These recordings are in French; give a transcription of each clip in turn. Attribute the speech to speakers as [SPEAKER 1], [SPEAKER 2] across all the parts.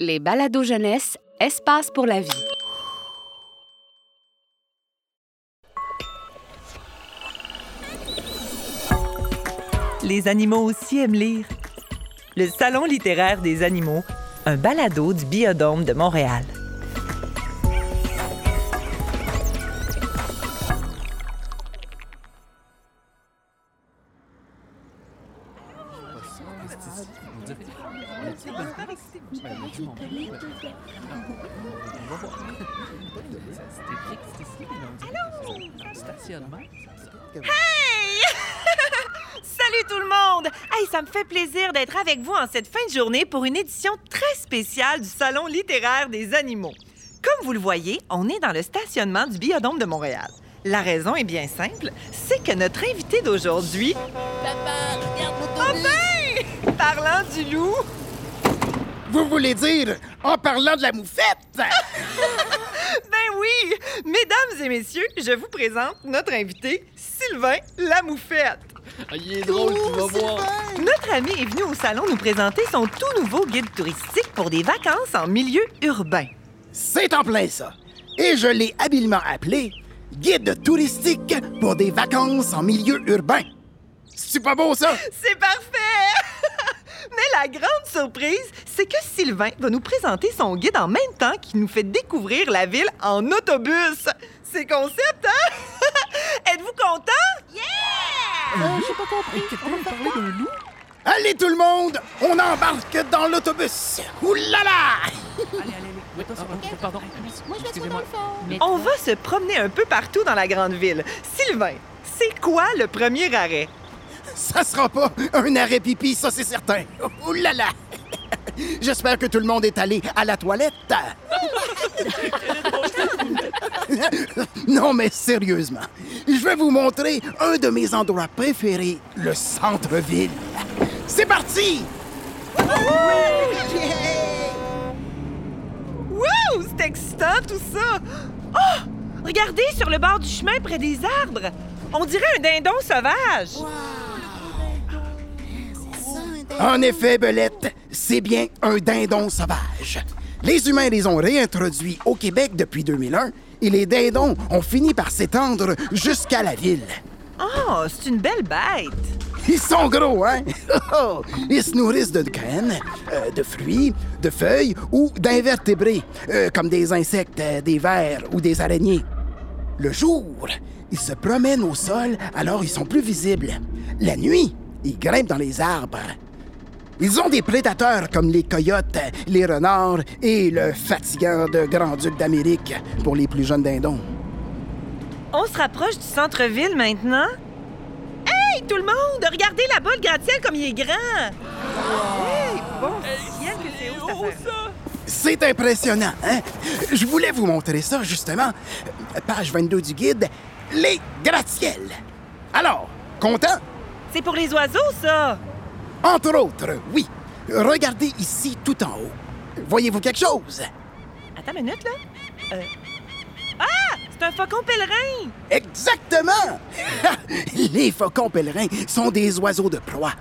[SPEAKER 1] Les balados jeunesse, espace pour la vie.
[SPEAKER 2] Les animaux aussi aiment lire. Le Salon littéraire des animaux, un balado du Biodôme de Montréal.
[SPEAKER 3] Hey! Salut tout le monde! Hey, ça me fait plaisir d'être avec vous en cette fin de journée pour une édition très spéciale du Salon littéraire des animaux. Comme vous le voyez, on est dans le stationnement du Biodôme de Montréal. La raison est bien simple, c'est que notre invité d'aujourd'hui...
[SPEAKER 4] Papa, regarde
[SPEAKER 3] Oh ben! Parlant du loup,
[SPEAKER 5] Vous voulez dire en parlant de la moufette?
[SPEAKER 3] ben oui! Mesdames et messieurs, je vous présente notre invité, Sylvain Lamoufette.
[SPEAKER 4] Ah, il est drôle, tu vas voir.
[SPEAKER 3] Notre ami est venu au salon nous présenter son tout nouveau guide touristique pour des vacances en milieu urbain.
[SPEAKER 5] C'est en plein ça. Et je l'ai habilement appelé Guide touristique pour des vacances en milieu urbain. C'est pas beau ça?
[SPEAKER 3] C'est parfait! Mais la grande surprise, c'est que Sylvain va nous présenter son guide en même temps qu'il nous fait découvrir la ville en autobus. C'est concept, hein? Êtes-vous content?
[SPEAKER 4] Euh, j'ai pas compris. On va faire quoi?
[SPEAKER 5] Allez tout le monde, on embarque dans l'autobus. Oulala!
[SPEAKER 4] Pardon. Moi, je vais être dans le fond.
[SPEAKER 3] On va se promener un peu partout dans la grande ville. Sylvain, c'est quoi le premier arrêt?
[SPEAKER 5] Ça sera pas un arrêt pipi, ça c'est certain. Oulala! J'espère que tout le monde est allé à la toilette. non, mais sérieusement, je vais vous montrer un de mes endroits préférés, le centre-ville. C'est parti!
[SPEAKER 3] Wouh! C'est excitant tout ça! Oh! Regardez sur le bord du chemin près des arbres! On dirait un dindon sauvage!
[SPEAKER 5] En effet, Belette, c'est bien un dindon sauvage. Les humains les ont réintroduits au Québec depuis 2001 et les dindons ont fini par s'étendre jusqu'à la ville.
[SPEAKER 3] Oh, c'est une belle bête!
[SPEAKER 5] Ils sont gros, hein? Ils se nourrissent de graines, euh, de fruits, de feuilles ou d'invertébrés, euh, comme des insectes, euh, des vers ou des araignées. Le jour, ils se promènent au sol, alors ils sont plus visibles. La nuit, ils grimpent dans les arbres. Ils ont des prédateurs comme les coyotes, les renards et le fatigant de Grand-Duc d'Amérique pour les plus jeunes dindons.
[SPEAKER 3] On se rapproche du centre-ville maintenant? Hey, tout le monde! Regardez là-bas le gratte-ciel comme il est grand! Hey, bon ciel que c'est haut.
[SPEAKER 5] C'est impressionnant, hein? Je voulais vous montrer ça, justement. Page 22 du guide, les gratte-ciels. Alors, content?
[SPEAKER 3] C'est pour les oiseaux, ça!
[SPEAKER 5] Entre autres, oui. Regardez ici tout en haut. Voyez-vous quelque chose?
[SPEAKER 3] Attends une minute, là. Euh, Ah! C'est un faucon pèlerin!
[SPEAKER 5] Exactement! les faucons pèlerins sont des oiseaux de proie.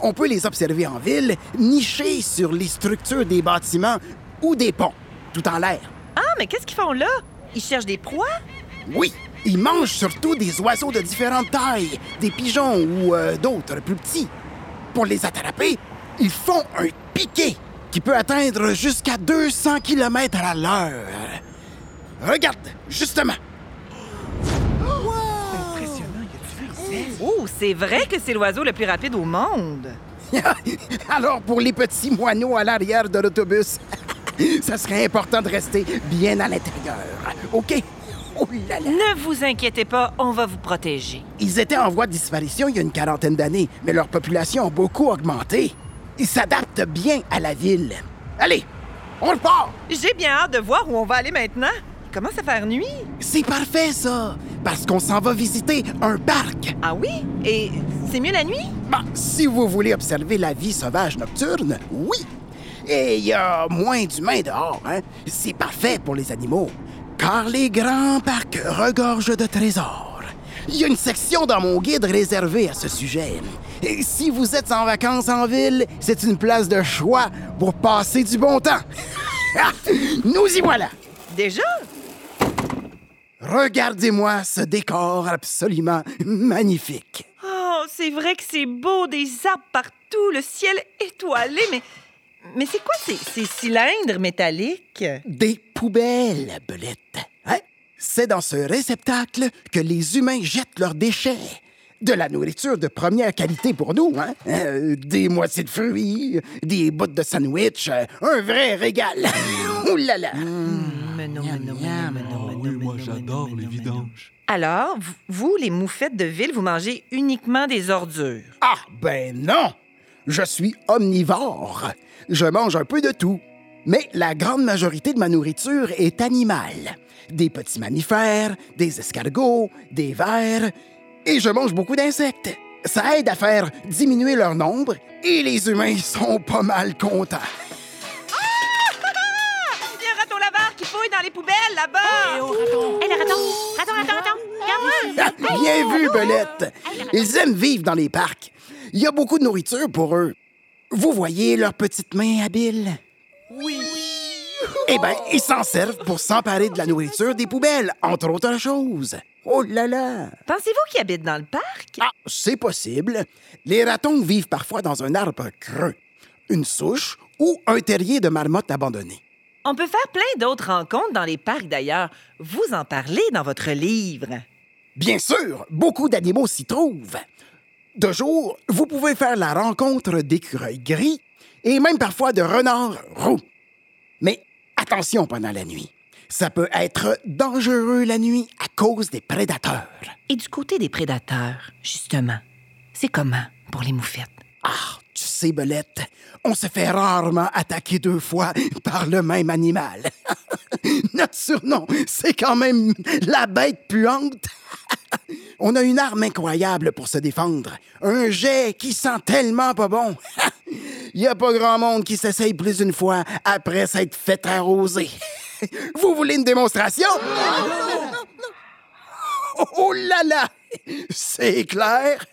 [SPEAKER 5] On peut les observer en ville, nichés sur les structures des bâtiments ou des ponts, tout en l'air.
[SPEAKER 3] Ah, mais qu'est-ce qu'ils font là? Ils cherchent des proies?
[SPEAKER 5] Oui, ils mangent surtout des oiseaux de différentes tailles, des pigeons ou euh, d'autres plus petits. Pour les attraper, ils font un piqué qui peut atteindre jusqu'à 200 km à l'heure. Regarde, justement.
[SPEAKER 3] Oh, c'est vrai que c'est l'oiseau le plus rapide au monde!
[SPEAKER 5] Alors, pour les petits moineaux à l'arrière de l'autobus, ça serait important de rester bien à l'intérieur. OK? Oh là là.
[SPEAKER 3] Ne vous inquiétez pas, on va vous protéger.
[SPEAKER 5] Ils étaient en voie de disparition il y a une quarantaine d'années, mais leur population a beaucoup augmenté. Ils s'adaptent bien à la ville. Allez, on repart!
[SPEAKER 3] J'ai bien hâte de voir où on va aller maintenant. Il commence à faire nuit.
[SPEAKER 5] C'est parfait, ça! Parce qu'on s'en va visiter un parc.
[SPEAKER 3] Ah oui? Et c'est mieux la nuit?
[SPEAKER 5] Bon, si vous voulez observer la vie sauvage nocturne, oui. Et il y a moins d'humains dehors, hein? C'est parfait pour les animaux. Car les grands parcs regorgent de trésors. Il y a une section dans mon guide réservée à ce sujet. Et si vous êtes en vacances en ville, c'est une place de choix pour passer du bon temps. Nous y voilà.
[SPEAKER 3] Déjà?
[SPEAKER 5] Regardez-moi ce décor absolument magnifique.
[SPEAKER 3] Oh, c'est vrai que c'est beau, des arbres partout, le ciel étoilé, mais. Mais c'est quoi ces, ces cylindres métalliques?
[SPEAKER 5] Des poubelles, Belette. Hein? C'est dans ce réceptacle que les humains jettent leurs déchets. De la nourriture de première qualité pour nous, hein? Euh, des moitiés de fruits, des bouts de sandwich, euh, un vrai régal. Ouh là là!
[SPEAKER 3] Mais non, mais non, mais non, mais non, mais non,
[SPEAKER 6] oui,
[SPEAKER 3] mais
[SPEAKER 6] moi j'adore les vidanges.
[SPEAKER 3] Alors, vous, les moufettes de ville, vous mangez uniquement des ordures.
[SPEAKER 5] Ah, ben non! Je suis omnivore. Je mange un peu de tout. Mais la grande majorité de ma nourriture est animale. Des petits mammifères, des escargots, des vers. Et je mange beaucoup d'insectes. Ça aide à faire diminuer leur nombre et les humains sont pas mal contents.
[SPEAKER 3] Il y a un raton laveur qui fouille dans les poubelles là-bas!
[SPEAKER 7] Hé, le raton! Raton, raton, raton! Regarde-moi!
[SPEAKER 5] Ah, Bien vu, Belette. Ils aiment vivre dans les parcs. Il y a beaucoup de nourriture pour eux. Vous voyez leurs petites mains habiles? Oui. Eh bien, ils s'en servent pour s'emparer de la nourriture des poubelles, entre autres choses. Oh là là!
[SPEAKER 3] Pensez-vous qu'ils habitent dans le parc?
[SPEAKER 5] Ah, c'est possible. Les ratons vivent parfois dans un arbre creux, une souche ou un terrier de marmotte abandonné.
[SPEAKER 3] On peut faire plein d'autres rencontres dans les parcs d'ailleurs. Vous en parlez dans votre livre.
[SPEAKER 5] Bien sûr, beaucoup d'animaux s'y trouvent. De jour, vous pouvez faire la rencontre d'écureuils gris et même parfois de renards roux. Mais attention pendant la nuit. Ça peut être dangereux la nuit à cause des prédateurs.
[SPEAKER 3] Et du côté des prédateurs, justement, c'est comment pour les moufettes?
[SPEAKER 5] Ah, tu sais, Belette, on se fait rarement attaquer deux fois par le même animal. Notre surnom, c'est quand même la bête puante. On a une arme incroyable pour se défendre. Un jet qui sent tellement pas bon. Il n'y a pas grand monde qui s'essaye plus d'une fois après s'être fait arroser. Vous voulez une démonstration? Oh là là! C'est clair!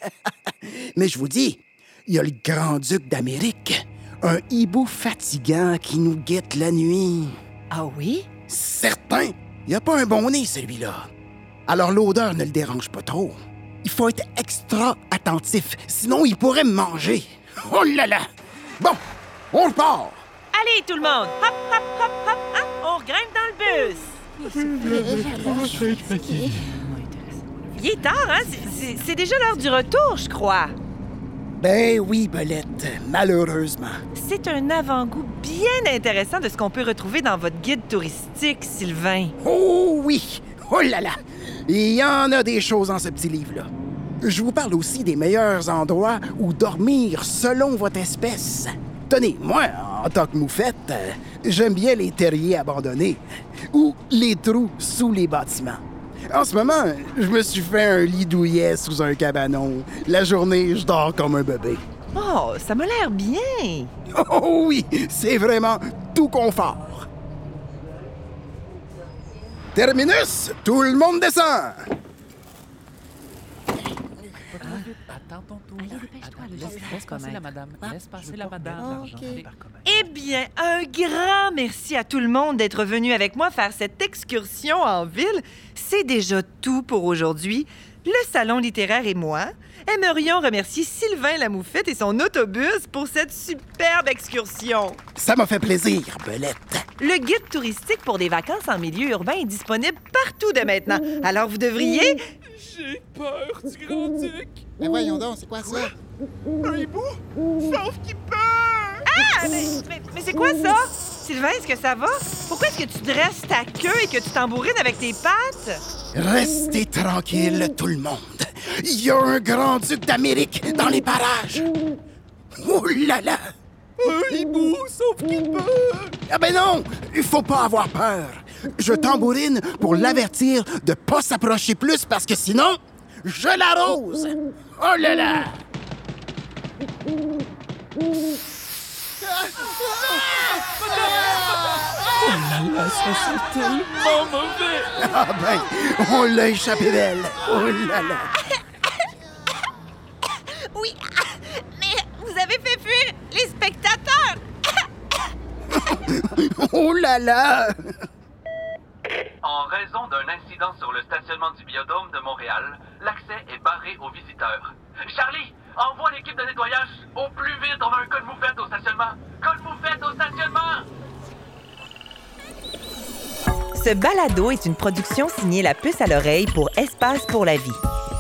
[SPEAKER 5] Mais je vous dis, il y a le grand-duc d'Amérique, un hibou fatigant qui nous guette la nuit.
[SPEAKER 3] Ah oui?
[SPEAKER 5] Certain! Il n'y a pas un bon nez, celui-là. Alors l'odeur ne le dérange pas trop. Il faut être extra attentif, sinon il pourrait me manger. Oh là là! Bon, on repart!
[SPEAKER 3] Allez, tout le monde! Hop, hop, hop, hop! hein? On grimpe dans le bus! Il est tard, hein? C'est déjà l'heure du retour, je crois.
[SPEAKER 5] Ben oui, Belette, malheureusement.
[SPEAKER 3] C'est un avant-goût bien intéressant de ce qu'on peut retrouver dans votre guide touristique, Sylvain.
[SPEAKER 5] Oh oui! Oh là là! Il y en a des choses dans ce petit livre-là. Je vous parle aussi des meilleurs endroits où dormir selon votre espèce. Tenez, moi, en tant que moufette, euh, j'aime bien les terriers abandonnés ou les trous sous les bâtiments. En ce moment, je me suis fait un lit douillet sous un cabanon. La journée, je dors comme un bébé.
[SPEAKER 3] Oh, ça m'a l'air bien.
[SPEAKER 5] Oh oui, c'est vraiment tout confort. Terminus, tout le monde descend.
[SPEAKER 4] Attends ton tour.
[SPEAKER 7] Allez, dépêche-toi,
[SPEAKER 4] Laisse, passer la madame. Laisse passer la madame. Allez.
[SPEAKER 3] Eh bien, un grand merci à tout le monde d'être venu avec moi faire cette excursion en ville. C'est déjà tout pour aujourd'hui. Le Salon littéraire et moi aimerions remercier Sylvain Lamoufette et son autobus pour cette superbe excursion.
[SPEAKER 5] Ça m'a fait plaisir, Belette.
[SPEAKER 3] Le guide touristique pour des vacances en milieu urbain est disponible partout dès maintenant. Alors vous devriez...
[SPEAKER 6] J'ai peur du grand-duc.
[SPEAKER 8] Mais voyons donc, c'est quoi ça?
[SPEAKER 3] Ah, mais, mais- mais c'est quoi ça? Sylvain, est-ce que ça va? Pourquoi est-ce que tu dresses ta queue et que tu tambourines avec tes pattes?
[SPEAKER 5] Restez tranquille, tout le monde. Il y a un grand-duc d'Amérique dans les parages. Oh là là!
[SPEAKER 6] Un hibou, sauf qu'il peut.
[SPEAKER 5] Ah ben non! Il faut pas avoir peur. Je tambourine pour l'avertir de pas s'approcher plus parce que sinon, je l'arrose. Oh là là!
[SPEAKER 6] Là, ça c'est tellement mauvais.
[SPEAKER 5] Ah ben, on l'a échappé belle. Oh là là!
[SPEAKER 7] Oui, mais vous avez fait fuir les spectateurs!
[SPEAKER 5] Oh là là!
[SPEAKER 8] En raison d'un incident sur le stationnement du biodôme de Montréal, l'accès est barré aux visiteurs. Charlie, envoie l'équipe de nettoyage au plus vite. On a un code moufette au stationnement. Code moufette au stationnement!
[SPEAKER 3] Ce balado est une production signée La Puce à l'oreille pour Espace pour la vie.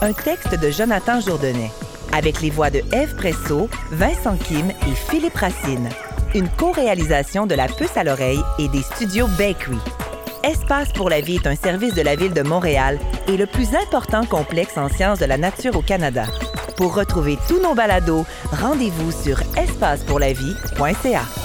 [SPEAKER 3] Un texte de Jonathan Jourdenet. Avec les voix de Eve Presso, Vincent Kim et Philippe Racine. Une co-réalisation de La Puce à l'oreille et des studios Bakery. Espace pour la vie est un service de la Ville de Montréal et le plus important complexe en sciences de la nature au Canada. Pour retrouver tous nos balados, rendez-vous sur espacepourlavie.ca.